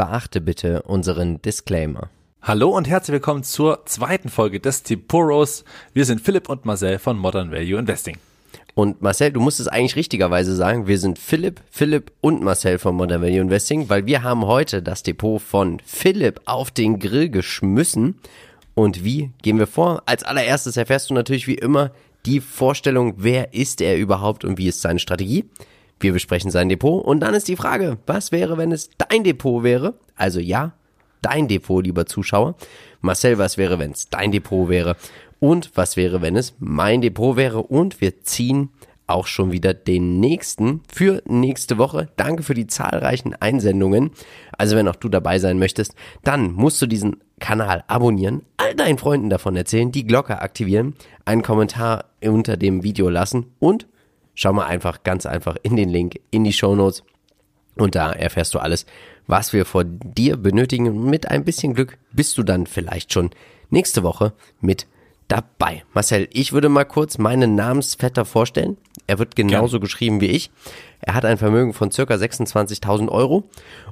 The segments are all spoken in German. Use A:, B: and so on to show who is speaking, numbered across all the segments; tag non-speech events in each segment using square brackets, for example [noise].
A: beachte bitte unseren Disclaimer.
B: Hallo und herzlich willkommen zur zweiten Folge des Tipuros. Wir sind Philipp und Marcel von Modern Value Investing.
A: Und Marcel, du musst es eigentlich richtigerweise sagen, wir sind Philipp, Philipp und Marcel von Modern Value Investing, weil wir haben heute das Depot von Philipp auf den Grill geschmissen. Und wie gehen wir vor? Als allererstes erfährst du natürlich wie immer die Vorstellung, wer ist er überhaupt und wie ist seine Strategie. Wir besprechen sein Depot und dann ist die Frage, was wäre, wenn es dein Depot wäre? Also ja, dein Depot, lieber Zuschauer. Marcel, was wäre, wenn es dein Depot wäre? Und was wäre, wenn es mein Depot wäre? Und wir ziehen auch schon wieder den nächsten für nächste Woche. Danke für die zahlreichen Einsendungen. Also wenn auch du dabei sein möchtest, dann musst du diesen Kanal abonnieren, all deinen Freunden davon erzählen, die Glocke aktivieren, einen Kommentar unter dem Video lassen und schau mal einfach ganz einfach in den Link in die Show Notes und da erfährst du alles, was wir vor dir benötigen. Mit ein bisschen Glück bist du dann vielleicht schon nächste Woche mit dabei. Marcel, ich würde mal kurz meinen Namensvetter vorstellen. Er wird genauso Gern. geschrieben wie ich. Er hat ein Vermögen von circa 26.000 Euro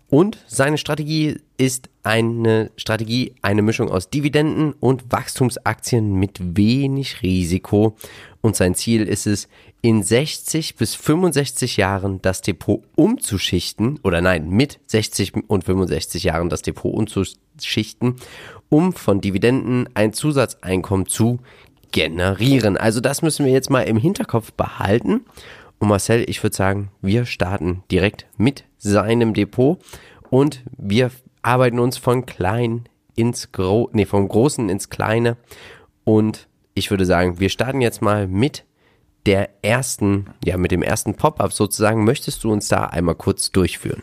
A: und seine Strategie ist eine Strategie, eine Mischung aus Dividenden und Wachstumsaktien mit wenig Risiko. Und sein Ziel ist es, in 60 bis 65 Jahren das Depot umzuschichten, oder nein, mit 60 und 65 Jahren das Depot umzuschichten, um von Dividenden ein Zusatzeinkommen zu generieren. Also das müssen wir jetzt mal im Hinterkopf behalten. Und Marcel, ich würde sagen, wir starten direkt mit seinem Depot und wir arbeiten uns von klein ins Gro nee, vom Großen ins Kleine. Und ich würde sagen, wir starten jetzt mal mit der ersten, ja, mit dem ersten Pop-up sozusagen. Möchtest du uns da einmal kurz durchführen?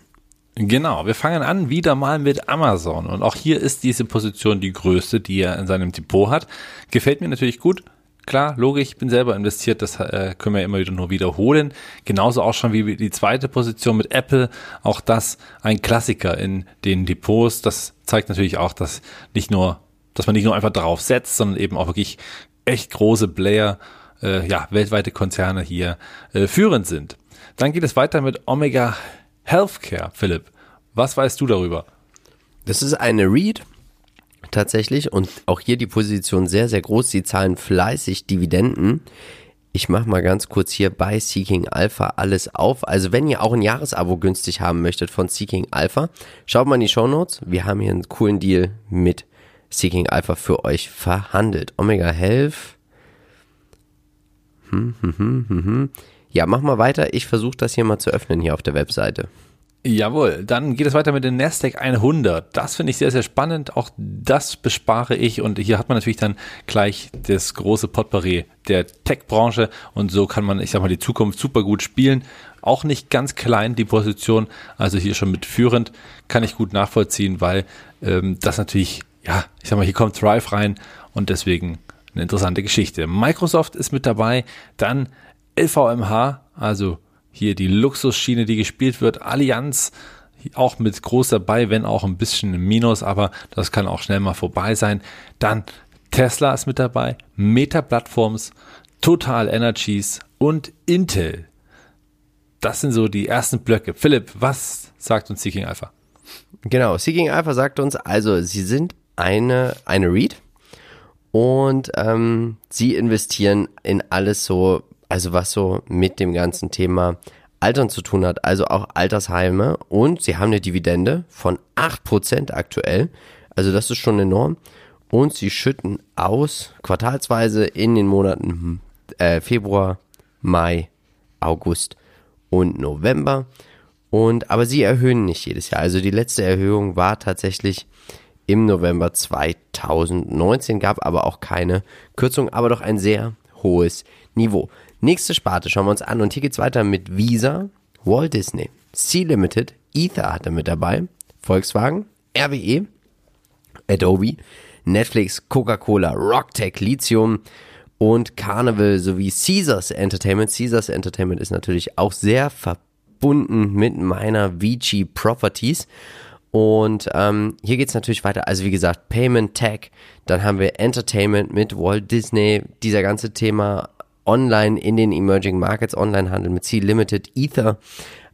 B: Genau, wir fangen an wieder mal mit Amazon. Und auch hier ist diese Position die größte, die er in seinem Depot hat. Gefällt mir natürlich gut. Klar, logisch, ich bin selber investiert, das äh, können wir immer wieder nur wiederholen. Genauso auch schon wie die zweite Position mit Apple, auch das ein Klassiker in den Depots. Das zeigt natürlich auch, dass nicht nur, dass man nicht nur einfach drauf setzt, sondern eben auch wirklich echt große Player, äh, ja, weltweite Konzerne hier äh, führend sind. Dann geht es weiter mit Omega Healthcare, Philipp. Was weißt du darüber?
A: Das ist eine Read tatsächlich und auch hier die Position sehr, sehr groß. Sie zahlen fleißig Dividenden. Ich mache mal ganz kurz hier bei Seeking Alpha alles auf. Also wenn ihr auch ein Jahresabo günstig haben möchtet von Seeking Alpha, schaut mal in die Show Notes. Wir haben hier einen coolen Deal mit Seeking Alpha für euch verhandelt. Omega Health. Hm, hm, hm, hm, hm. Ja, mach mal weiter. Ich versuche das hier mal zu öffnen hier auf der Webseite.
B: Jawohl, dann geht es weiter mit dem Nasdaq 100. Das finde ich sehr, sehr spannend. Auch das bespare ich und hier hat man natürlich dann gleich das große Potpourri der Tech-Branche und so kann man, ich sag mal, die Zukunft super gut spielen. Auch nicht ganz klein die Position, also hier schon mitführend, kann ich gut nachvollziehen, weil ähm, das natürlich, ja, ich sag mal, hier kommt Thrive rein und deswegen eine interessante Geschichte. Microsoft ist mit dabei, dann LVMH, also hier die Luxusschiene, die gespielt wird. Allianz auch mit groß dabei, wenn auch ein bisschen im Minus, aber das kann auch schnell mal vorbei sein. Dann Tesla ist mit dabei, Meta Platforms, Total Energies und Intel. Das sind so die ersten Blöcke. Philipp, was sagt uns Seeking Alpha?
A: Genau, Seeking Alpha sagt uns, also sie sind eine, eine Read und ähm, sie investieren in alles so also was so mit dem ganzen Thema Altern zu tun hat, also auch Altersheime. Und sie haben eine Dividende von 8% aktuell, also das ist schon enorm. Und sie schütten aus quartalsweise in den Monaten äh, Februar, Mai, August und November. Und aber sie erhöhen nicht jedes Jahr. Also die letzte Erhöhung war tatsächlich im November 2019, gab aber auch keine Kürzung, aber doch ein sehr hohes Niveau. Nächste Sparte schauen wir uns an und hier geht's weiter mit Visa, Walt Disney, Sea Limited, Ether hat er mit dabei, Volkswagen, RWE, Adobe, Netflix, Coca-Cola, Rocktech, Lithium und Carnival sowie Caesars Entertainment. Caesars Entertainment ist natürlich auch sehr verbunden mit meiner Vici Properties. Und ähm, hier geht's natürlich weiter. Also wie gesagt, Payment Tech, dann haben wir Entertainment mit Walt Disney, dieser ganze Thema online in den Emerging Markets, Onlinehandel mit Sea Limited, Ether.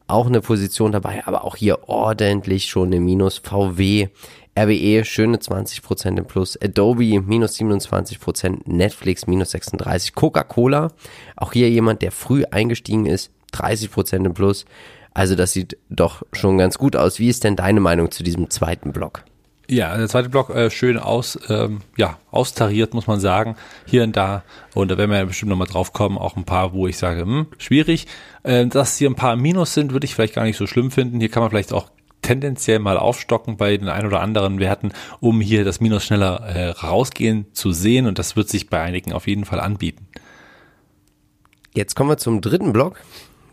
A: auch eine Position dabei, aber auch hier ordentlich schon im Minus. VW, RWE schöne 20% im Plus, Adobe minus 27%, Netflix minus 36%, Coca-Cola, auch hier jemand, der früh eingestiegen ist, 30% im Plus. Also das sieht doch schon ganz gut aus. Wie ist denn deine Meinung zu diesem zweiten Block?
B: Ja, der zweite Block äh, schön aus, ähm, ja, austariert, muss man sagen, hier und da. Und da werden wir ja bestimmt nochmal drauf kommen, auch ein paar, wo ich sage, hm, schwierig. Äh, dass hier ein paar Minus sind, würde ich vielleicht gar nicht so schlimm finden. Hier kann man vielleicht auch tendenziell mal aufstocken bei den ein oder anderen Werten, um hier das Minus schneller äh, rausgehen zu sehen. Und das wird sich bei einigen auf jeden Fall anbieten.
A: Jetzt kommen wir zum dritten Block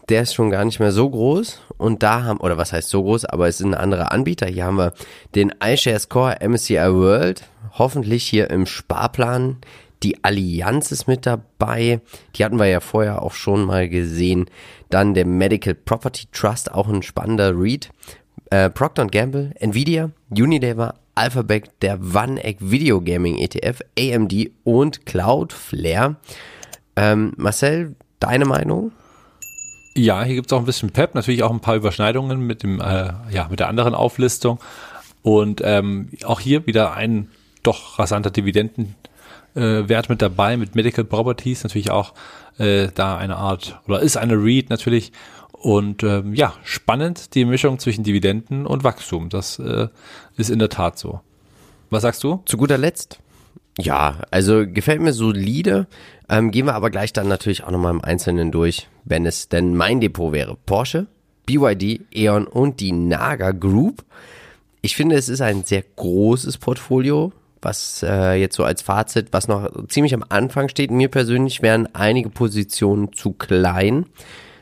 A: der ist schon gar nicht mehr so groß und da haben, oder was heißt so groß, aber es sind andere Anbieter. Hier haben wir den iShares Core MSCI World, hoffentlich hier im Sparplan. Die Allianz ist mit dabei, die hatten wir ja vorher auch schon mal gesehen. Dann der Medical Property Trust, auch ein spannender Read. Äh, Procter Gamble, Nvidia, Unilever, Alphabet, der OneEgg Video Gaming ETF, AMD und Cloudflare. Ähm, Marcel, deine Meinung?
B: Ja, hier gibt es auch ein bisschen Pep, natürlich auch ein paar Überschneidungen mit dem, äh, ja, mit der anderen Auflistung. Und ähm, auch hier wieder ein doch rasanter Dividendenwert äh, mit dabei, mit Medical Properties, natürlich auch äh, da eine Art, oder ist eine Read natürlich. Und ähm, ja, spannend die Mischung zwischen Dividenden und Wachstum. Das äh, ist in der Tat so. Was sagst du?
A: Zu guter Letzt. Ja, also gefällt mir solide. Ähm, gehen wir aber gleich dann natürlich auch nochmal im Einzelnen durch, wenn es denn mein Depot wäre. Porsche, BYD, E.ON und die Naga Group. Ich finde, es ist ein sehr großes Portfolio, was äh, jetzt so als Fazit, was noch ziemlich am Anfang steht. Mir persönlich wären einige Positionen zu klein.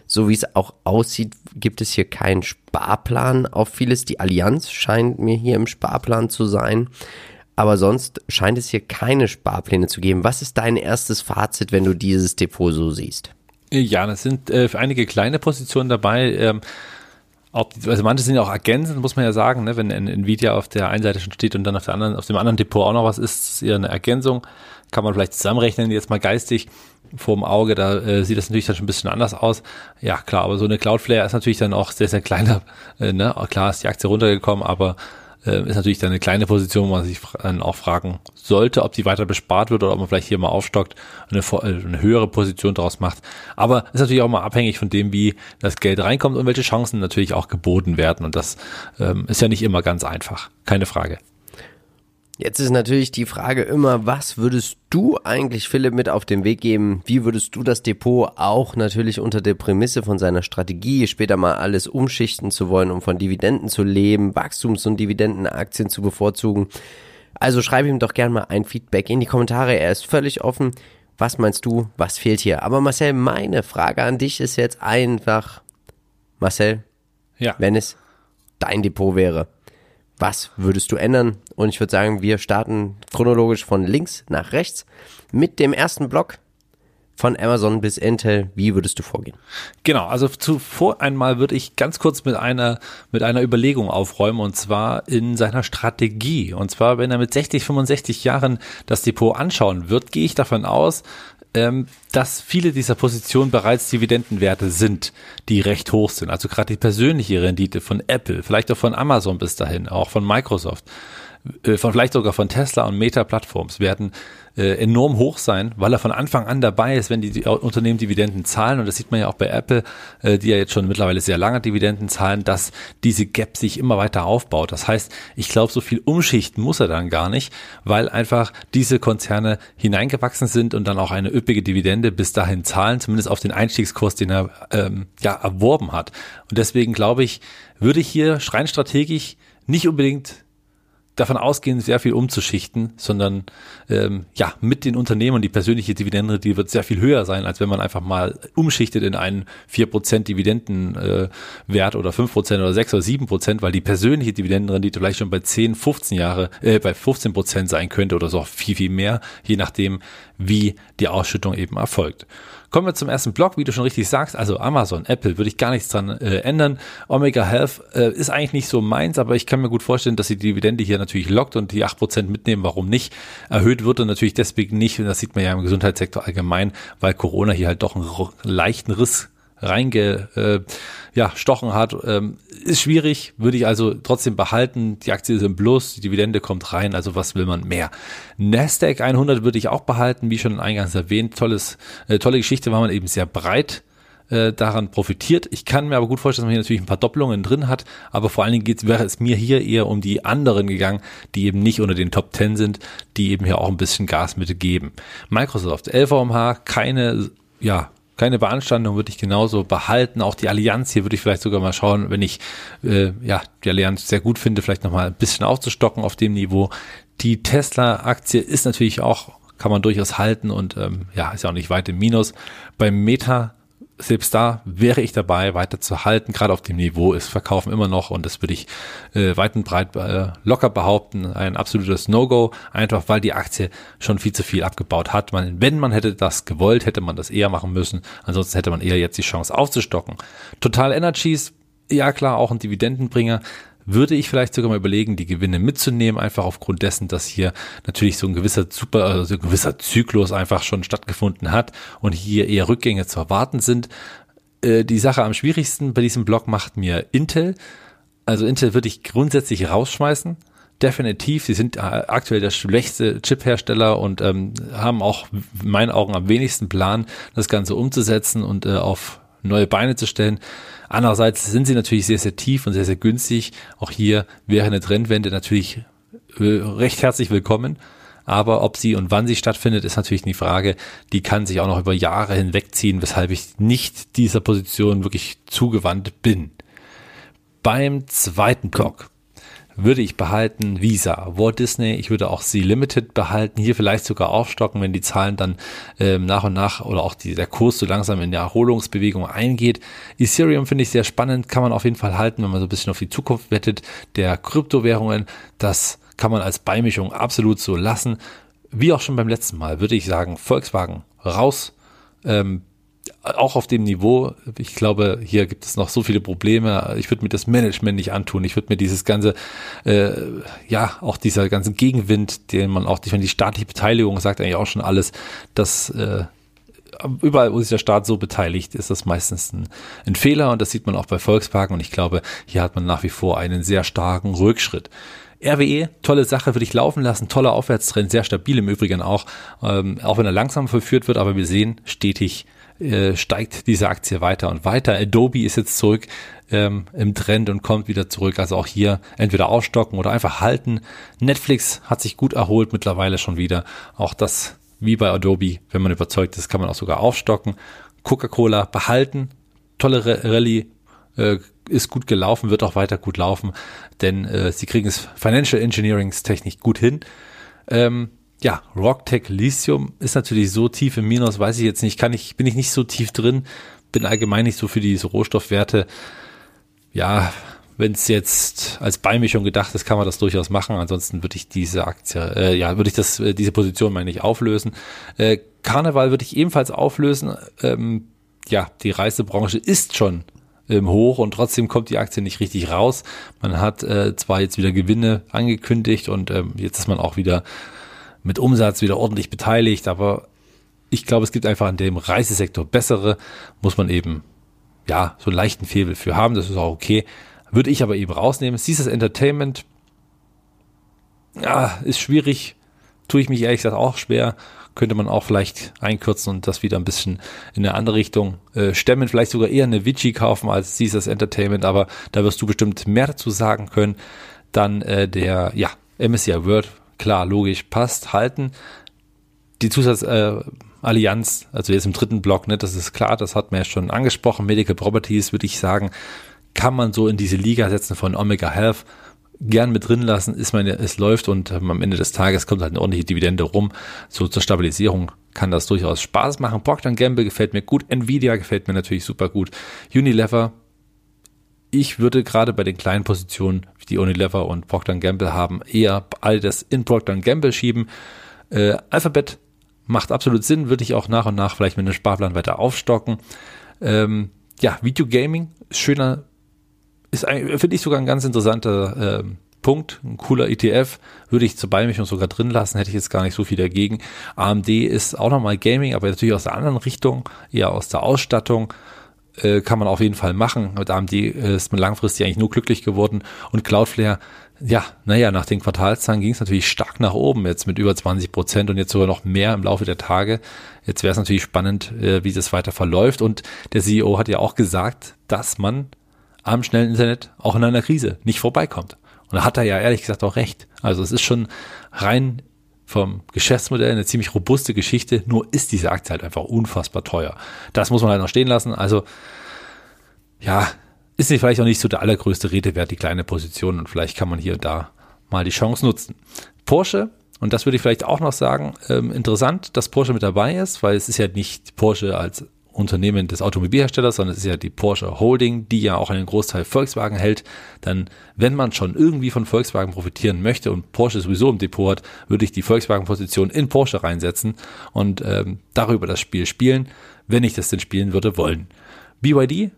A: So wie es auch aussieht, gibt es hier keinen Sparplan auf vieles. Die Allianz scheint mir hier im Sparplan zu sein. Aber sonst scheint es hier keine Sparpläne zu geben. Was ist dein erstes Fazit, wenn du dieses Depot so siehst?
B: Ja, das sind äh, einige kleine Positionen dabei. Ähm, ob, also manche sind ja auch ergänzend, muss man ja sagen, ne? wenn Nvidia auf der einen Seite schon steht und dann auf der anderen, auf dem anderen Depot auch noch was ist, ist eher eine Ergänzung. Kann man vielleicht zusammenrechnen, jetzt mal geistig vorm Auge, da äh, sieht das natürlich dann schon ein bisschen anders aus. Ja, klar, aber so eine Cloudflare ist natürlich dann auch sehr, sehr kleiner. Äh, ne? Klar ist die Aktie runtergekommen, aber äh, ist natürlich dann eine kleine Position, wo man sich dann auch fragen sollte, ob die weiter bespart wird oder ob man vielleicht hier mal aufstockt und eine, äh, eine höhere Position daraus macht. Aber ist natürlich auch mal abhängig von dem, wie das Geld reinkommt und welche Chancen natürlich auch geboten werden. Und das ähm, ist ja nicht immer ganz einfach. Keine Frage.
A: Jetzt ist natürlich die Frage immer, was würdest du eigentlich Philipp mit auf den Weg geben? Wie würdest du das Depot auch natürlich unter der Prämisse von seiner Strategie, später mal alles umschichten zu wollen, um von Dividenden zu leben, Wachstums- und Dividendenaktien zu bevorzugen? Also schreib ihm doch gerne mal ein Feedback in die Kommentare. Er ist völlig offen. Was meinst du? Was fehlt hier? Aber Marcel, meine Frage an dich ist jetzt einfach, Marcel, ja. wenn es dein Depot wäre, was würdest du ändern? Und ich würde sagen, wir starten chronologisch von links nach rechts mit dem ersten Block von Amazon bis Intel. Wie würdest du vorgehen?
B: Genau, also zuvor einmal würde ich ganz kurz mit einer, mit einer Überlegung aufräumen und zwar in seiner Strategie. Und zwar, wenn er mit 60, 65 Jahren das Depot anschauen wird, gehe ich davon aus, ähm, dass viele dieser Positionen bereits Dividendenwerte sind, die recht hoch sind. Also gerade die persönliche Rendite von Apple, vielleicht auch von Amazon bis dahin, auch von Microsoft, äh, von vielleicht sogar von Tesla und Meta Plattforms werden äh, enorm hoch sein, weil er von Anfang an dabei ist, wenn die, die Unternehmen Dividenden zahlen. Und das sieht man ja auch bei Apple, äh, die ja jetzt schon mittlerweile sehr lange Dividenden zahlen, dass diese Gap sich immer weiter aufbaut. Das heißt, ich glaube, so viel umschichten muss er dann gar nicht, weil einfach diese Konzerne hineingewachsen sind und dann auch eine üppige Dividende bis dahin zahlen, zumindest auf den Einstiegskurs, den er ähm, ja erworben hat. Und deswegen glaube ich, würde ich hier rein strategisch nicht unbedingt davon ausgehen, sehr viel umzuschichten, sondern ähm, ja, mit den Unternehmen die persönliche Dividende, die wird sehr viel höher sein, als wenn man einfach mal umschichtet in einen vier Prozent Dividendenwert äh, oder fünf Prozent oder sechs oder sieben Prozent, weil die persönliche Dividendenrendite vielleicht schon bei 10, 15 Jahre, äh, bei 15 Prozent sein könnte oder so viel, viel mehr, je nachdem, wie die Ausschüttung eben erfolgt. Kommen wir zum ersten Block, wie du schon richtig sagst. Also Amazon, Apple, würde ich gar nichts dran äh, ändern. Omega Health äh, ist eigentlich nicht so meins, aber ich kann mir gut vorstellen, dass die Dividende hier natürlich lockt und die 8% mitnehmen. Warum nicht? Erhöht wird er natürlich deswegen nicht. Und das sieht man ja im Gesundheitssektor allgemein, weil Corona hier halt doch einen leichten Riss reinge, äh, ja, hat, ähm, ist schwierig, würde ich also trotzdem behalten. Die Aktie ist im Plus, die Dividende kommt rein, also was will man mehr? Nasdaq 100 würde ich auch behalten, wie schon eingangs erwähnt, tolles, äh, tolle Geschichte, weil man eben sehr breit äh, daran profitiert. Ich kann mir aber gut vorstellen, dass man hier natürlich ein paar Doppelungen drin hat, aber vor allen Dingen wäre es mir hier eher um die anderen gegangen, die eben nicht unter den Top 10 sind, die eben hier auch ein bisschen Gas mitgeben. Microsoft, LVMH, keine, ja, keine Beanstandung würde ich genauso behalten. Auch die Allianz hier würde ich vielleicht sogar mal schauen, wenn ich äh, ja die Allianz sehr gut finde, vielleicht nochmal ein bisschen aufzustocken auf dem Niveau. Die Tesla-Aktie ist natürlich auch, kann man durchaus halten und ähm, ja, ist ja auch nicht weit im Minus. Beim Meta selbst da wäre ich dabei, weiter zu halten. Gerade auf dem Niveau ist Verkaufen immer noch und das würde ich äh, weit und breit äh, locker behaupten. Ein absolutes No-Go, einfach weil die Aktie schon viel zu viel abgebaut hat. Man, wenn man hätte das gewollt, hätte man das eher machen müssen. Ansonsten hätte man eher jetzt die Chance aufzustocken. Total Energies, ja klar, auch ein Dividendenbringer würde ich vielleicht sogar mal überlegen, die Gewinne mitzunehmen, einfach aufgrund dessen, dass hier natürlich so ein gewisser super, also ein gewisser Zyklus einfach schon stattgefunden hat und hier eher Rückgänge zu erwarten sind. Äh, die Sache am schwierigsten bei diesem Blog macht mir Intel. Also Intel würde ich grundsätzlich rausschmeißen. Definitiv, sie sind äh, aktuell der schwächste Chip-Hersteller und ähm, haben auch in meinen Augen am wenigsten Plan, das Ganze umzusetzen und äh, auf neue Beine zu stellen. Andererseits sind sie natürlich sehr, sehr tief und sehr, sehr günstig. Auch hier wäre eine Trendwende natürlich äh, recht herzlich willkommen. Aber ob sie und wann sie stattfindet, ist natürlich die Frage. Die kann sich auch noch über Jahre hinwegziehen, weshalb ich nicht dieser Position wirklich zugewandt bin. Beim zweiten Block würde ich behalten. Visa, Walt Disney, ich würde auch sie Limited behalten, hier vielleicht sogar aufstocken, wenn die Zahlen dann ähm, nach und nach oder auch die, der Kurs so langsam in die Erholungsbewegung eingeht. Ethereum finde ich sehr spannend, kann man auf jeden Fall halten, wenn man so ein bisschen auf die Zukunft wettet, der Kryptowährungen, das kann man als Beimischung absolut so lassen. Wie auch schon beim letzten Mal würde ich sagen, Volkswagen raus, ähm, auch auf dem Niveau, ich glaube, hier gibt es noch so viele Probleme. Ich würde mir das Management nicht antun. Ich würde mir dieses ganze, äh, ja, auch dieser ganze Gegenwind, den man auch, wenn die staatliche Beteiligung sagt eigentlich auch schon alles, dass äh, überall, wo sich der Staat so beteiligt, ist das meistens ein, ein Fehler und das sieht man auch bei Volkswagen und ich glaube, hier hat man nach wie vor einen sehr starken Rückschritt. RWE, tolle Sache, würde ich laufen lassen, toller Aufwärtstrend, sehr stabil im Übrigen auch, ähm, auch wenn er langsam verführt wird, aber wir sehen stetig äh, steigt diese Aktie weiter und weiter. Adobe ist jetzt zurück ähm, im Trend und kommt wieder zurück. Also auch hier entweder ausstocken oder einfach halten. Netflix hat sich gut erholt mittlerweile schon wieder. Auch das wie bei Adobe, wenn man überzeugt ist, kann man auch sogar aufstocken. Coca-Cola behalten. Tolle Rallye, äh, ist gut gelaufen, wird auch weiter gut laufen, denn äh, sie kriegen es Financial Engineerings technisch gut hin. Ähm, ja, Rocktech Lithium ist natürlich so tief im Minus, weiß ich jetzt nicht, kann ich, bin ich nicht so tief drin, bin allgemein nicht so für diese Rohstoffwerte. Ja, wenn es jetzt als Beimischung gedacht ist, kann man das durchaus machen. Ansonsten würde ich diese Aktie, äh, ja, würde ich das, äh, diese Position meine ich auflösen. Äh, Karneval würde ich ebenfalls auflösen. Ähm, ja, die Reisebranche ist schon ähm, hoch und trotzdem kommt die Aktie nicht richtig raus. Man hat äh, zwar jetzt wieder Gewinne angekündigt und ähm, jetzt ist man auch wieder mit Umsatz wieder ordentlich beteiligt, aber ich glaube, es gibt einfach in dem Reisesektor bessere, muss man eben, ja, so einen leichten Febel für haben, das ist auch okay. Würde ich aber eben rausnehmen. Dieses Entertainment, ja, ist schwierig, tue ich mich ehrlich gesagt auch schwer. Könnte man auch vielleicht einkürzen und das wieder ein bisschen in eine andere Richtung äh, stemmen. Vielleicht sogar eher eine Vici kaufen als dieses Entertainment, aber da wirst du bestimmt mehr dazu sagen können. Dann äh, der, ja, MSCI World klar, logisch, passt, halten. Die Zusatzallianz, äh, also jetzt im dritten Block, ne, das ist klar, das hat man ja schon angesprochen. Medical Properties, würde ich sagen, kann man so in diese Liga setzen von Omega Health. Gern mit drin lassen, ist meine, es läuft und ähm, am Ende des Tages kommt halt eine ordentliche Dividende rum. So zur Stabilisierung kann das durchaus Spaß machen. Procter Gamble gefällt mir gut. Nvidia gefällt mir natürlich super gut. Unilever ich würde gerade bei den kleinen Positionen, die Unilever und Procter Gamble haben, eher all das in Procter Gamble schieben. Äh, Alphabet macht absolut Sinn, würde ich auch nach und nach vielleicht mit einem Sparplan weiter aufstocken. Ähm, ja, Videogaming ist schöner, ist finde ich sogar ein ganz interessanter äh, Punkt, ein cooler ETF, würde ich zur Beimischung sogar drin lassen, hätte ich jetzt gar nicht so viel dagegen. AMD ist auch nochmal Gaming, aber natürlich aus der anderen Richtung, eher aus der Ausstattung äh, kann man auf jeden Fall machen. Mit AMD ist man langfristig eigentlich nur glücklich geworden und Cloudflare ja, naja, nach den Quartalszahlen ging es natürlich stark nach oben, jetzt mit über 20 Prozent und jetzt sogar noch mehr im Laufe der Tage. Jetzt wäre es natürlich spannend, äh, wie das weiter verläuft. Und der CEO hat ja auch gesagt, dass man am schnellen Internet auch in einer Krise nicht vorbeikommt. Und da hat er ja ehrlich gesagt auch recht. Also es ist schon rein vom Geschäftsmodell eine ziemlich robuste Geschichte, nur ist diese Aktie halt einfach unfassbar teuer. Das muss man halt noch stehen lassen. Also ja, ist vielleicht auch nicht so der allergrößte Redewert, die kleine Position und vielleicht kann man hier und da mal die Chance nutzen. Porsche, und das würde ich vielleicht auch noch sagen, ähm, interessant, dass Porsche mit dabei ist, weil es ist ja nicht Porsche als Unternehmen des Automobilherstellers, sondern es ist ja die Porsche Holding, die ja auch einen Großteil Volkswagen hält. Dann, wenn man schon irgendwie von Volkswagen profitieren möchte und Porsche sowieso im Depot hat, würde ich die Volkswagen-Position in Porsche reinsetzen und ähm, darüber das Spiel spielen, wenn ich das denn spielen würde wollen. BYD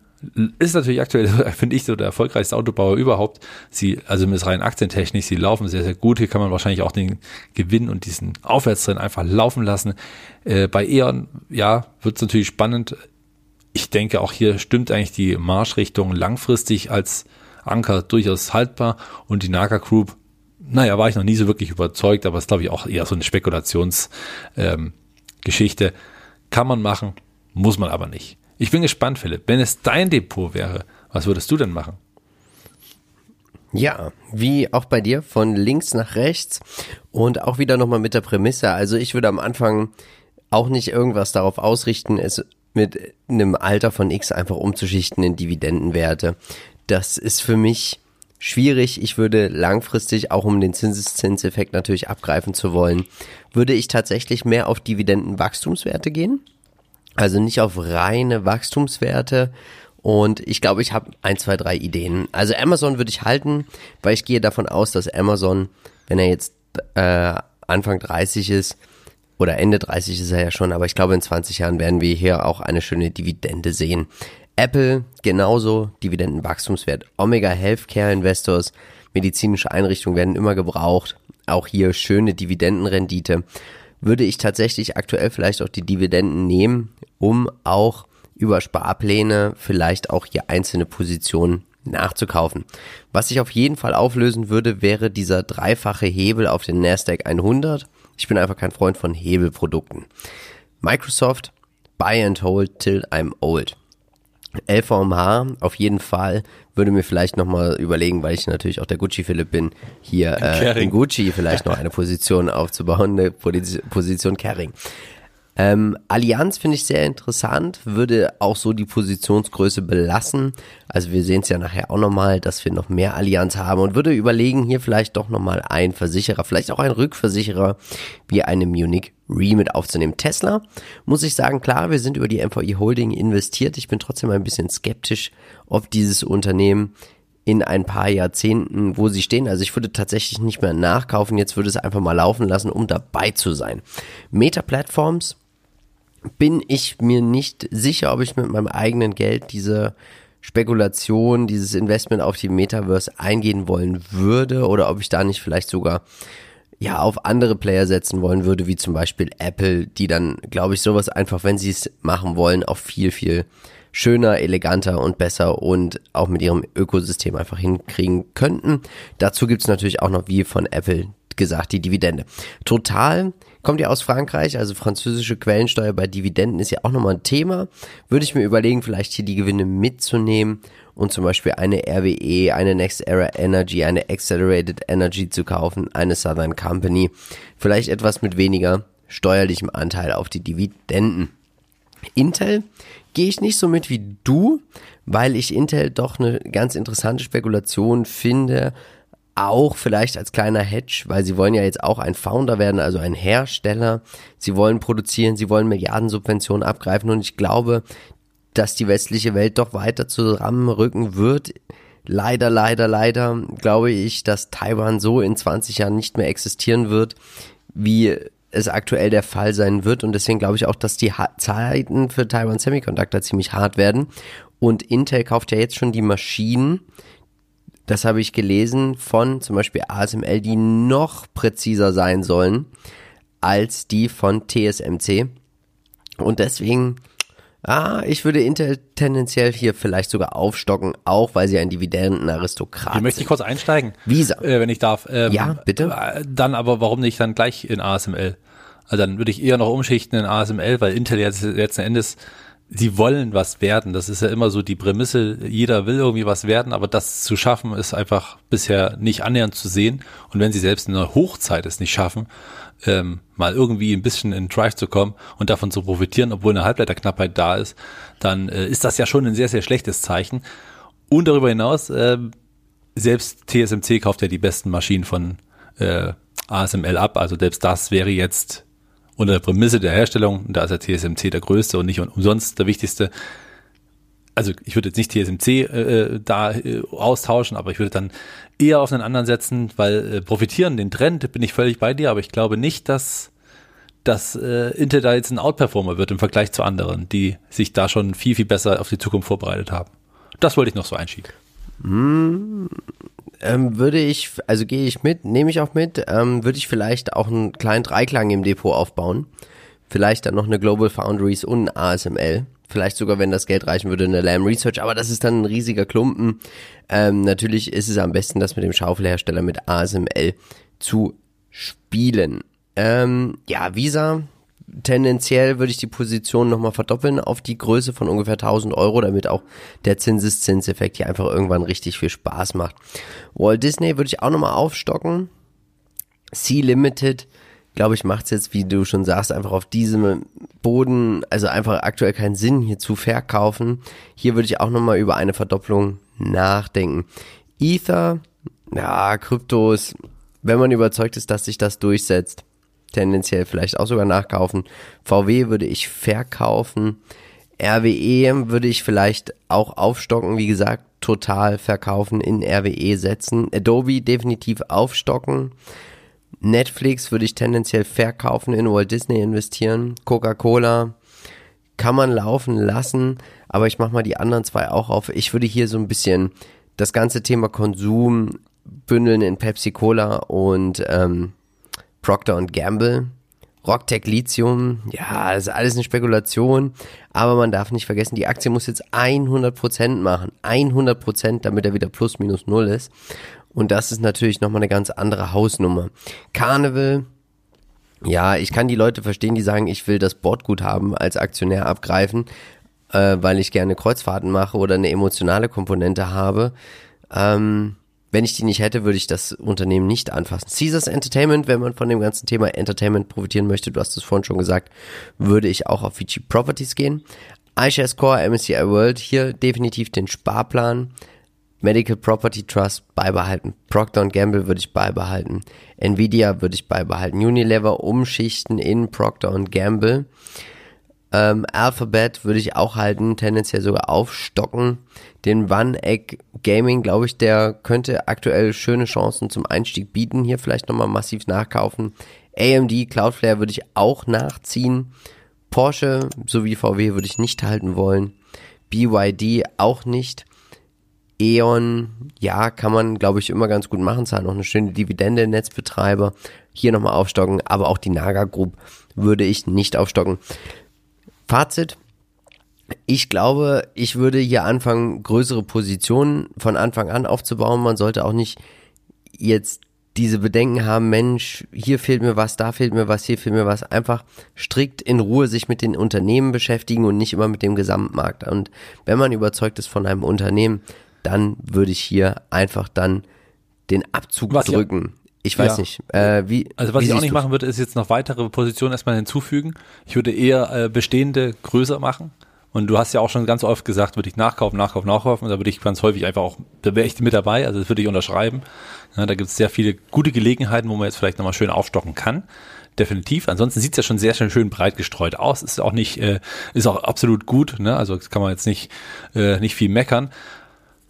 B: ist natürlich aktuell, [laughs] finde ich, so der erfolgreichste Autobauer überhaupt. Sie, also mit rein aktientechnisch, sie laufen sehr, sehr gut. Hier kann man wahrscheinlich auch den Gewinn und diesen Aufwärtstrend einfach laufen lassen. Äh, bei E.ON, ja, wird es natürlich spannend. Ich denke, auch hier stimmt eigentlich die Marschrichtung langfristig als Anker durchaus haltbar und die Naga Group, naja, war ich noch nie so wirklich überzeugt, aber ist glaube ich auch eher so eine Spekulationsgeschichte. Ähm, Kann man machen, muss man aber nicht. Ich bin gespannt, Philipp. Wenn es dein Depot wäre, was würdest du denn machen?
A: Ja, wie auch bei dir, von links nach rechts und auch wieder nochmal mit der Prämisse. Also ich würde am Anfang auch nicht irgendwas darauf ausrichten, es mit einem Alter von X einfach umzuschichten in Dividendenwerte. Das ist für mich schwierig. Ich würde langfristig, auch um den Zinseszinseffekt natürlich abgreifen zu wollen, würde ich tatsächlich mehr auf Dividendenwachstumswerte gehen. Also nicht auf reine Wachstumswerte. Und ich glaube, ich habe ein, zwei, drei Ideen. Also Amazon würde ich halten, weil ich gehe davon aus, dass Amazon, wenn er jetzt äh, Anfang 30 ist, oder Ende 30 ist er ja schon, aber ich glaube, in 20 Jahren werden wir hier auch eine schöne Dividende sehen. Apple genauso, Dividendenwachstumswert. Omega Healthcare Investors, medizinische Einrichtungen werden immer gebraucht. Auch hier schöne Dividendenrendite. Würde ich tatsächlich aktuell vielleicht auch die Dividenden nehmen, um auch über Sparpläne vielleicht auch hier einzelne Positionen nachzukaufen. Was ich auf jeden Fall auflösen würde, wäre dieser dreifache Hebel auf den Nasdaq 100. Ich bin einfach kein Freund von Hebelprodukten. Microsoft, buy and hold till I'm old. LVMH auf jeden Fall würde mir vielleicht nochmal überlegen, weil ich natürlich auch der Gucci Philipp bin, hier äh, in Gucci vielleicht noch eine Position aufzubauen, eine Position Caring. Ähm, Allianz finde ich sehr interessant, würde auch so die Positionsgröße belassen. Also wir sehen es ja nachher auch nochmal, dass wir noch mehr Allianz haben und würde überlegen, hier vielleicht doch nochmal ein Versicherer, vielleicht auch ein Rückversicherer wie eine Munich Re mit aufzunehmen. Tesla, muss ich sagen, klar, wir sind über die MVI Holding investiert. Ich bin trotzdem ein bisschen skeptisch, ob dieses Unternehmen in ein paar Jahrzehnten, wo sie stehen. Also ich würde tatsächlich nicht mehr nachkaufen. Jetzt würde es einfach mal laufen lassen, um dabei zu sein. Meta Platforms bin ich mir nicht sicher, ob ich mit meinem eigenen Geld diese Spekulation, dieses Investment auf die Metaverse eingehen wollen würde oder ob ich da nicht vielleicht sogar ja auf andere Player setzen wollen würde, wie zum Beispiel Apple, die dann, glaube ich, sowas einfach, wenn sie es machen wollen, auch viel, viel schöner, eleganter und besser und auch mit ihrem Ökosystem einfach hinkriegen könnten. Dazu gibt's natürlich auch noch, wie von Apple gesagt, die Dividende. Total kommt ja aus Frankreich, also französische Quellensteuer bei Dividenden ist ja auch nochmal ein Thema. Würde ich mir überlegen, vielleicht hier die Gewinne mitzunehmen und zum Beispiel eine RWE, eine Next Era Energy, eine Accelerated Energy zu kaufen, eine Southern Company. Vielleicht etwas mit weniger steuerlichem Anteil auf die Dividenden. Intel gehe ich nicht so mit wie du, weil ich Intel doch eine ganz interessante Spekulation finde, auch vielleicht als kleiner Hedge, weil sie wollen ja jetzt auch ein Founder werden, also ein Hersteller. Sie wollen produzieren, sie wollen Milliardensubventionen abgreifen und ich glaube, dass die westliche Welt doch weiter zusammenrücken wird. Leider, leider, leider glaube ich, dass Taiwan so in 20 Jahren nicht mehr existieren wird, wie es aktuell der Fall sein wird. Und deswegen glaube ich auch, dass die Zeiten für Taiwan Semiconductor ziemlich hart werden. Und Intel kauft ja jetzt schon die Maschinen, das habe ich gelesen von zum Beispiel ASML, die noch präziser sein sollen als die von TSMC. Und deswegen, Ah, ich würde Intel tendenziell hier vielleicht sogar aufstocken, auch weil sie ein Dividendenaristokrat
B: Hier möchte ich kurz einsteigen.
A: Visa.
B: Äh, wenn ich darf. Ähm,
A: Ja, bitte.
B: äh, Dann aber, warum nicht dann gleich in ASML? Also dann würde ich eher noch umschichten in ASML, weil Intel jetzt letzten Endes, sie wollen was werden. Das ist ja immer so die Prämisse, jeder will irgendwie was werden, aber das zu schaffen ist einfach bisher nicht annähernd zu sehen. Und wenn sie selbst in einer Hochzeit es nicht schaffen, ähm, mal irgendwie ein bisschen in Drive zu kommen und davon zu profitieren, obwohl eine Halbleiterknappheit da ist, dann äh, ist das ja schon ein sehr, sehr schlechtes Zeichen. Und darüber hinaus, ähm, selbst TSMC kauft ja die besten Maschinen von äh, ASML ab. Also selbst das wäre jetzt unter der Prämisse der Herstellung, da ist ja TSMC der größte und nicht umsonst der wichtigste. Also ich würde jetzt nicht TSMC äh, da äh, austauschen, aber ich würde dann eher auf einen anderen setzen, weil äh, profitieren, den Trend bin ich völlig bei dir, aber ich glaube nicht, dass dass äh, Intel da jetzt ein Outperformer wird im Vergleich zu anderen, die sich da schon viel, viel besser auf die Zukunft vorbereitet haben. Das wollte ich noch so einschieben.
A: Ähm, würde ich, also gehe ich mit, nehme ich auch mit, ähm, würde ich vielleicht auch einen kleinen Dreiklang im Depot aufbauen. Vielleicht dann noch eine Global Foundries und ein ASML. Vielleicht sogar, wenn das Geld reichen würde, eine Lam Research, aber das ist dann ein riesiger Klumpen. Ähm, natürlich ist es am besten, das mit dem Schaufelhersteller mit ASML zu spielen. Ähm, ja, Visa, tendenziell würde ich die Position nochmal verdoppeln auf die Größe von ungefähr 1000 Euro, damit auch der Zinseszinseffekt hier einfach irgendwann richtig viel Spaß macht. Walt Disney würde ich auch nochmal aufstocken. Sea Limited, glaube ich, macht es jetzt, wie du schon sagst, einfach auf diesem Boden, also einfach aktuell keinen Sinn hier zu verkaufen. Hier würde ich auch nochmal über eine Verdopplung nachdenken. Ether, ja, Kryptos, wenn man überzeugt ist, dass sich das durchsetzt, tendenziell vielleicht auch sogar nachkaufen. VW würde ich verkaufen. RWE würde ich vielleicht auch aufstocken, wie gesagt, total verkaufen, in RWE setzen. Adobe definitiv aufstocken. Netflix würde ich tendenziell verkaufen, in Walt Disney investieren. Coca-Cola kann man laufen lassen, aber ich mache mal die anderen zwei auch auf. Ich würde hier so ein bisschen das ganze Thema Konsum bündeln in Pepsi Cola und ähm, Procter Gamble. Rocktech Lithium, ja, das ist alles eine Spekulation, aber man darf nicht vergessen, die Aktie muss jetzt 100% machen, 100%, damit er wieder plus minus null ist. Und das ist natürlich nochmal eine ganz andere Hausnummer. Carnival, ja, ich kann die Leute verstehen, die sagen, ich will das Bordguthaben als Aktionär abgreifen, äh, weil ich gerne Kreuzfahrten mache oder eine emotionale Komponente habe. Ähm, wenn ich die nicht hätte, würde ich das Unternehmen nicht anfassen. Caesars Entertainment, wenn man von dem ganzen Thema Entertainment profitieren möchte, du hast es vorhin schon gesagt, würde ich auch auf Vici Properties gehen. iShares Core, MSCI World, hier definitiv den Sparplan. Medical Property Trust beibehalten. Procter Gamble würde ich beibehalten. Nvidia würde ich beibehalten. Unilever umschichten in Procter Gamble. Ähm, Alphabet würde ich auch halten, tendenziell sogar aufstocken. Den One Egg Gaming, glaube ich, der könnte aktuell schöne Chancen zum Einstieg bieten. Hier vielleicht nochmal massiv nachkaufen. AMD, Cloudflare würde ich auch nachziehen. Porsche sowie VW würde ich nicht halten wollen. BYD auch nicht. E.ON, ja, kann man, glaube ich, immer ganz gut machen. Zahlen noch eine schöne Dividende, Netzbetreiber. Hier nochmal aufstocken, aber auch die Naga Group würde ich nicht aufstocken. Fazit. Ich glaube, ich würde hier anfangen, größere Positionen von Anfang an aufzubauen. Man sollte auch nicht jetzt diese Bedenken haben, Mensch, hier fehlt mir was, da fehlt mir was, hier fehlt mir was. Einfach strikt in Ruhe sich mit den Unternehmen beschäftigen und nicht immer mit dem Gesamtmarkt. Und wenn man überzeugt ist von einem Unternehmen, dann würde ich hier einfach dann den Abzug
B: Was
A: drücken. Ich weiß
B: Ja.
A: nicht. Äh, wie,
B: Also was
A: wie
B: ich auch nicht machen würde, ist jetzt noch weitere Positionen erstmal hinzufügen. Ich würde eher äh, bestehende größer machen. Und du hast ja auch schon ganz oft gesagt, würde ich nachkaufen, nachkaufen, nachkaufen. Und da würde ich ganz häufig einfach auch, da wäre ich mit dabei, also das würde ich unterschreiben. Ja, da gibt es sehr viele gute Gelegenheiten, wo man jetzt vielleicht nochmal schön aufstocken kann. Definitiv. Ansonsten sieht's ja schon sehr schön, schön breit gestreut aus. Ist auch nicht, äh, ist auch absolut gut. Ne? Also das kann man jetzt nicht, äh, nicht viel meckern.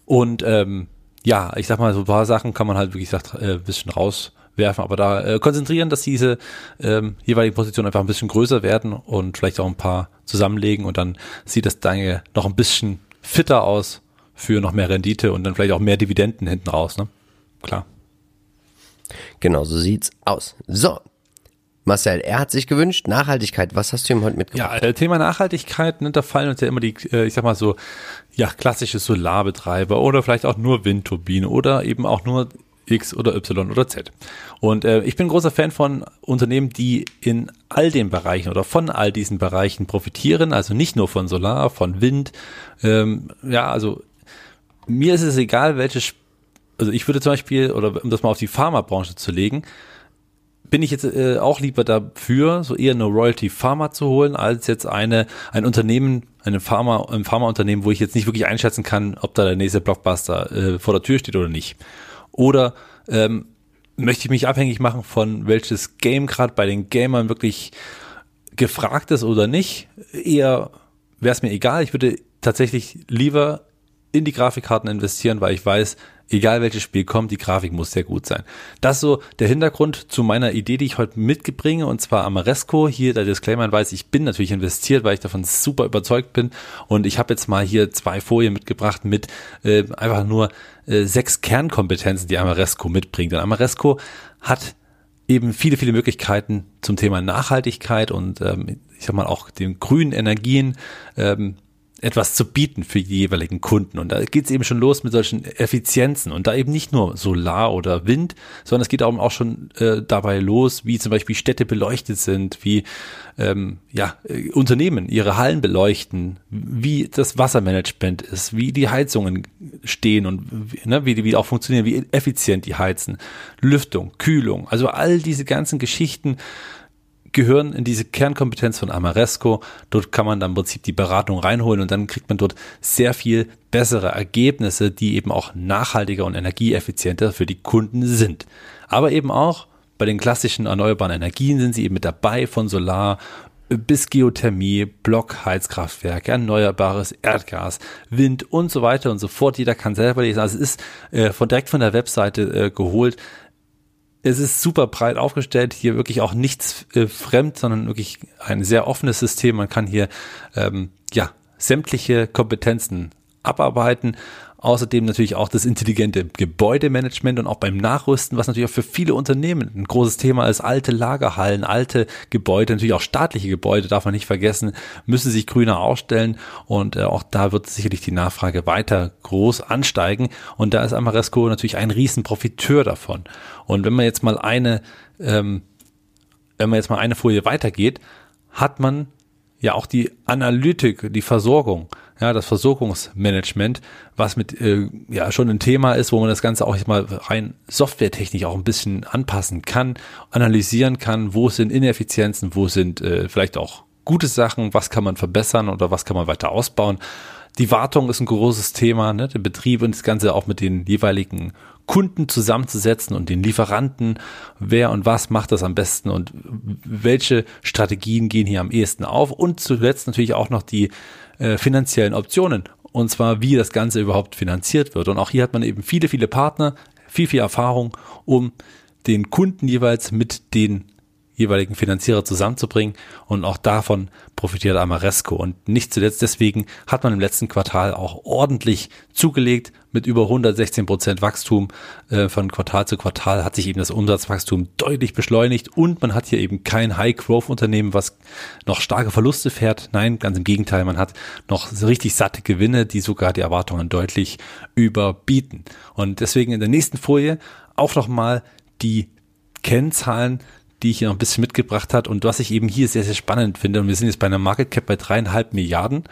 B: Und ähm, ja, ich sag mal, so ein paar Sachen kann man halt wirklich sagt, äh, ein bisschen rauswerfen, aber da äh, konzentrieren, dass diese ähm, jeweiligen Positionen einfach ein bisschen größer werden und vielleicht auch ein paar zusammenlegen und dann sieht das Dinge noch ein bisschen fitter aus für noch mehr Rendite und dann vielleicht auch mehr Dividenden hinten raus, ne? Klar.
A: Genau, so sieht's aus. So. Marcel, er hat sich gewünscht, Nachhaltigkeit. Was hast du ihm heute mitgebracht?
B: Ja, äh, Thema Nachhaltigkeit, ne, da fallen uns ja immer die, äh, ich sag mal so, ja, klassische Solarbetreiber oder vielleicht auch nur Windturbine oder eben auch nur X oder Y oder Z. Und äh, ich bin großer Fan von Unternehmen, die in all den Bereichen oder von all diesen Bereichen profitieren, also nicht nur von Solar, von Wind. Ähm, ja, also mir ist es egal, welche, also ich würde zum Beispiel, oder um das mal auf die Pharmabranche zu legen, bin ich jetzt äh, auch lieber dafür, so eher eine Royalty Pharma zu holen, als jetzt eine ein Unternehmen, eine Pharma, ein Pharmaunternehmen, wo ich jetzt nicht wirklich einschätzen kann, ob da der nächste Blockbuster äh, vor der Tür steht oder nicht. Oder ähm, möchte ich mich abhängig machen von welches Game gerade bei den Gamern wirklich gefragt ist oder nicht. Eher wäre es mir egal. Ich würde tatsächlich lieber in die Grafikkarten investieren, weil ich weiß, egal welches Spiel kommt, die Grafik muss sehr gut sein. Das ist so der Hintergrund zu meiner Idee, die ich heute mitbringe, und zwar Amaresco. Hier der Disclaimer weiß, ich bin natürlich investiert, weil ich davon super überzeugt bin. Und ich habe jetzt mal hier zwei Folien mitgebracht mit äh, einfach nur äh, sechs Kernkompetenzen, die Amaresco mitbringt. Und Amaresco hat eben viele, viele Möglichkeiten zum Thema Nachhaltigkeit und ähm, ich sag mal auch den grünen Energien. Ähm, etwas zu bieten für die jeweiligen Kunden. Und da geht es eben schon los mit solchen Effizienzen und da eben nicht nur Solar oder Wind, sondern es geht auch, schon äh, dabei los, wie zum Beispiel Städte beleuchtet sind, wie ähm, ja, äh, Unternehmen ihre Hallen beleuchten, wie das Wassermanagement ist, wie die Heizungen stehen und ne, wie die wie auch funktionieren, wie effizient die heizen, Lüftung, Kühlung, also all diese ganzen Geschichten gehören in diese Kernkompetenz von Amaresco. Dort kann man dann im Prinzip die Beratung reinholen und dann kriegt man dort sehr viel bessere Ergebnisse, die eben auch nachhaltiger und energieeffizienter für die Kunden sind. Aber eben auch bei den klassischen erneuerbaren Energien sind sie eben mit dabei von Solar bis Geothermie, Blockheizkraftwerke, erneuerbares Erdgas, Wind und so weiter und so fort. Jeder kann selber lesen. Also es ist äh, von direkt von der Webseite äh, geholt es ist super breit aufgestellt, hier wirklich auch nichts äh, fremd, sondern wirklich ein sehr offenes System. Man kann hier ähm, ja sämtliche Kompetenzen abarbeiten Außerdem natürlich auch das intelligente Gebäudemanagement und auch beim Nachrüsten, was natürlich auch für viele Unternehmen ein großes Thema ist. Alte Lagerhallen, alte Gebäude, natürlich auch staatliche Gebäude, darf man nicht vergessen, müssen sich grüner ausstellen und äh, auch da wird sicherlich die Nachfrage weiter groß ansteigen und da ist Amaresco natürlich ein Riesenprofiteur davon. Und wenn man jetzt mal eine, ähm, wenn man jetzt mal eine Folie weitergeht, hat man ja auch die Analytik, die Versorgung ja, das Versorgungsmanagement, was mit äh, ja schon ein Thema ist, wo man das Ganze auch mal rein softwaretechnisch auch ein bisschen anpassen kann, analysieren kann, wo sind Ineffizienzen, wo sind äh, vielleicht auch gute Sachen, was kann man verbessern oder was kann man weiter ausbauen. Die Wartung ist ein großes Thema, ne? der Betrieb und das Ganze auch mit den jeweiligen Kunden zusammenzusetzen und den Lieferanten, wer und was macht das am besten und welche Strategien gehen hier am ehesten auf und zuletzt natürlich auch noch die äh, finanziellen Optionen. Und zwar, wie das Ganze überhaupt finanziert wird. Und auch hier hat man eben viele, viele Partner, viel, viel Erfahrung, um den Kunden jeweils mit den jeweiligen Finanzierer zusammenzubringen. Und auch davon profitiert Amaresco. Und nicht zuletzt deswegen hat man im letzten Quartal auch ordentlich zugelegt mit über 116 Prozent Wachstum äh, von Quartal zu Quartal hat sich eben das Umsatzwachstum deutlich beschleunigt und man hat hier eben kein High-Growth-Unternehmen, was noch starke Verluste fährt. Nein, ganz im Gegenteil, man hat noch richtig satte Gewinne, die sogar die Erwartungen deutlich überbieten. Und deswegen in der nächsten Folie auch nochmal die Kennzahlen die ich hier noch ein bisschen mitgebracht hat und was ich eben hier sehr, sehr spannend finde. Und wir sind jetzt bei einer Market Cap bei dreieinhalb Milliarden.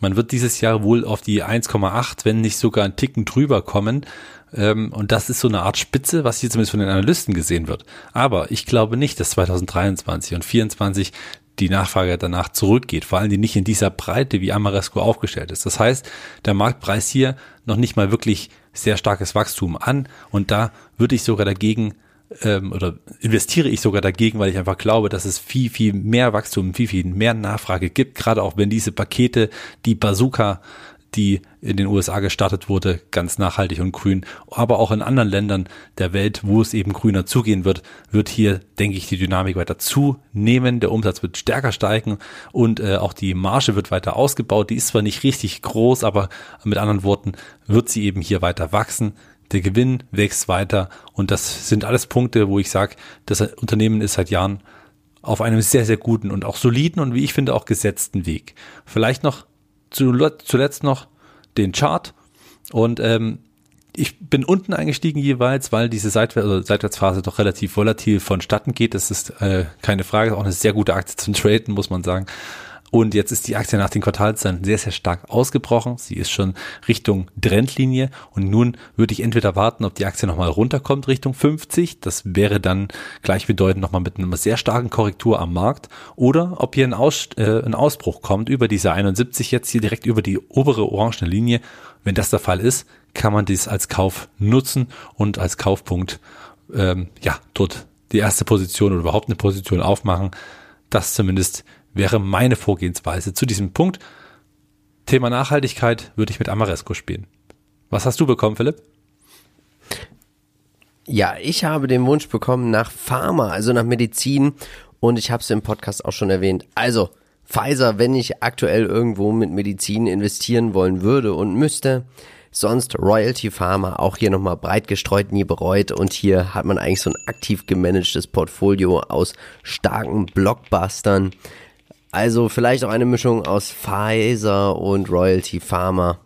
B: Man wird dieses Jahr wohl auf die 1,8, wenn nicht sogar ein Ticken drüber kommen. Ähm, und das ist so eine Art Spitze, was hier zumindest von den Analysten gesehen wird. Aber ich glaube nicht, dass 2023 und 2024 die Nachfrage danach zurückgeht, vor allem die nicht in dieser Breite, wie Amaresco aufgestellt ist. Das heißt, der Marktpreis hier noch nicht mal wirklich sehr starkes Wachstum an und da würde ich sogar dagegen ähm, oder investiere ich sogar dagegen, weil ich einfach glaube, dass es viel, viel mehr Wachstum, viel, viel mehr Nachfrage gibt, gerade auch wenn diese Pakete, die Bazooka, die in den USA gestartet wurde, ganz nachhaltig und grün, aber auch in anderen Ländern der Welt, wo es eben grüner zugehen wird, wird hier, denke ich, die Dynamik weiter zunehmen, der Umsatz wird stärker steigen und äh, auch die Marge wird weiter ausgebaut. Die ist zwar nicht richtig groß, aber mit anderen Worten wird sie eben hier weiter wachsen der Gewinn wächst weiter und das sind alles Punkte, wo ich sage, das Unternehmen ist seit Jahren auf einem sehr, sehr guten und auch soliden und wie ich finde auch gesetzten Weg. Vielleicht noch zuletzt noch den Chart und ähm, ich bin unten eingestiegen jeweils, weil diese Seitwär also Seitwärtsphase doch relativ volatil vonstatten geht. Das ist äh, keine Frage, auch eine sehr gute Aktie zum Traden, muss man sagen. Und jetzt ist die Aktie nach den Quartalszahlen sehr, sehr stark ausgebrochen. Sie ist schon Richtung Trendlinie. Und nun würde ich entweder warten, ob die Aktie nochmal runterkommt Richtung 50. Das wäre dann gleichbedeutend nochmal mit einer sehr starken Korrektur am Markt. Oder ob hier ein, Aus, äh, ein Ausbruch kommt über diese 71 jetzt hier direkt über die obere orange Linie. Wenn das der Fall ist, kann man dies als Kauf nutzen und als Kaufpunkt, ähm, ja, dort die erste Position oder überhaupt eine Position aufmachen. Das zumindest wäre meine Vorgehensweise zu diesem Punkt. Thema Nachhaltigkeit würde ich mit Amaresco spielen. Was hast du bekommen, Philipp?
A: Ja, ich habe den Wunsch bekommen nach Pharma, also nach Medizin. Und ich habe es im Podcast auch schon erwähnt. Also, Pfizer, wenn ich aktuell irgendwo mit Medizin investieren wollen würde und müsste, sonst Royalty Pharma, auch hier nochmal breit gestreut, nie bereut. Und hier hat man eigentlich so ein aktiv gemanagtes Portfolio aus starken Blockbustern. Also vielleicht auch eine Mischung aus Pfizer und Royalty Pharma.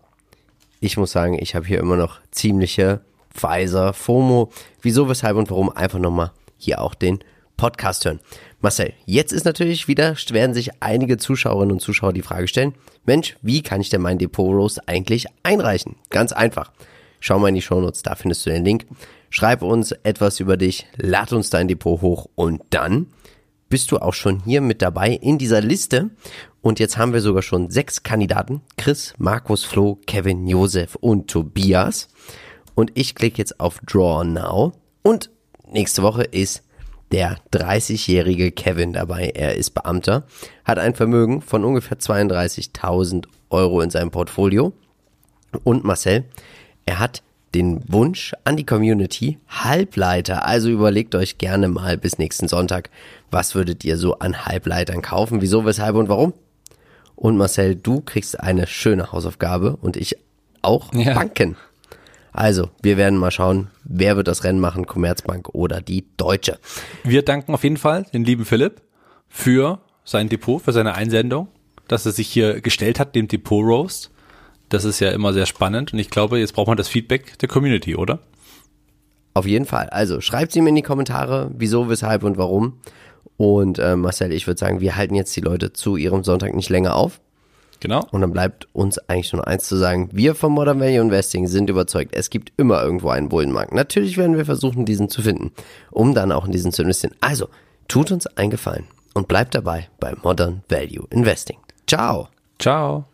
A: Ich muss sagen, ich habe hier immer noch ziemliche Pfizer FOMO. Wieso, weshalb und warum? Einfach nochmal hier auch den Podcast hören. Marcel, jetzt ist natürlich wieder, werden sich einige Zuschauerinnen und Zuschauer die Frage stellen, Mensch, wie kann ich denn mein Depot Roast eigentlich einreichen? Ganz einfach. Schau mal in die Shownotes, da findest du den Link. Schreib uns etwas über dich, lad uns dein Depot hoch und dann bist du auch schon hier mit dabei in dieser Liste. Und jetzt haben wir sogar schon sechs Kandidaten. Chris, Markus, Flo, Kevin, Josef und Tobias. Und ich klicke jetzt auf Draw Now. Und nächste Woche ist der 30-jährige Kevin dabei. Er ist Beamter, hat ein Vermögen von ungefähr 32.000 Euro in seinem Portfolio. Und Marcel, er hat den Wunsch an die Community Halbleiter. Also überlegt euch gerne mal bis nächsten Sonntag, was würdet ihr so an Halbleitern kaufen? Wieso, weshalb und warum? Und Marcel, du kriegst eine schöne Hausaufgabe und ich auch ja. Banken. Also, wir werden mal schauen, wer wird das Rennen machen, Commerzbank oder die Deutsche.
B: Wir danken auf jeden Fall den lieben Philipp für sein Depot, für seine Einsendung, dass er sich hier gestellt hat, dem Depot Roast. Das ist ja immer sehr spannend und ich glaube, jetzt braucht man das Feedback der Community, oder?
A: Auf jeden Fall. Also schreibt sie mir in die Kommentare, wieso, weshalb und warum. Und äh, Marcel, ich würde sagen, wir halten jetzt die Leute zu ihrem Sonntag nicht länger auf.
B: Genau.
A: Und dann bleibt uns eigentlich nur eins zu sagen. Wir von Modern Value Investing sind überzeugt, es gibt immer irgendwo einen Bullenmarkt. Natürlich werden wir versuchen, diesen zu finden, um dann auch in diesen zu investieren. Also, tut uns einen Gefallen und bleibt dabei bei Modern Value Investing. Ciao.
B: Ciao.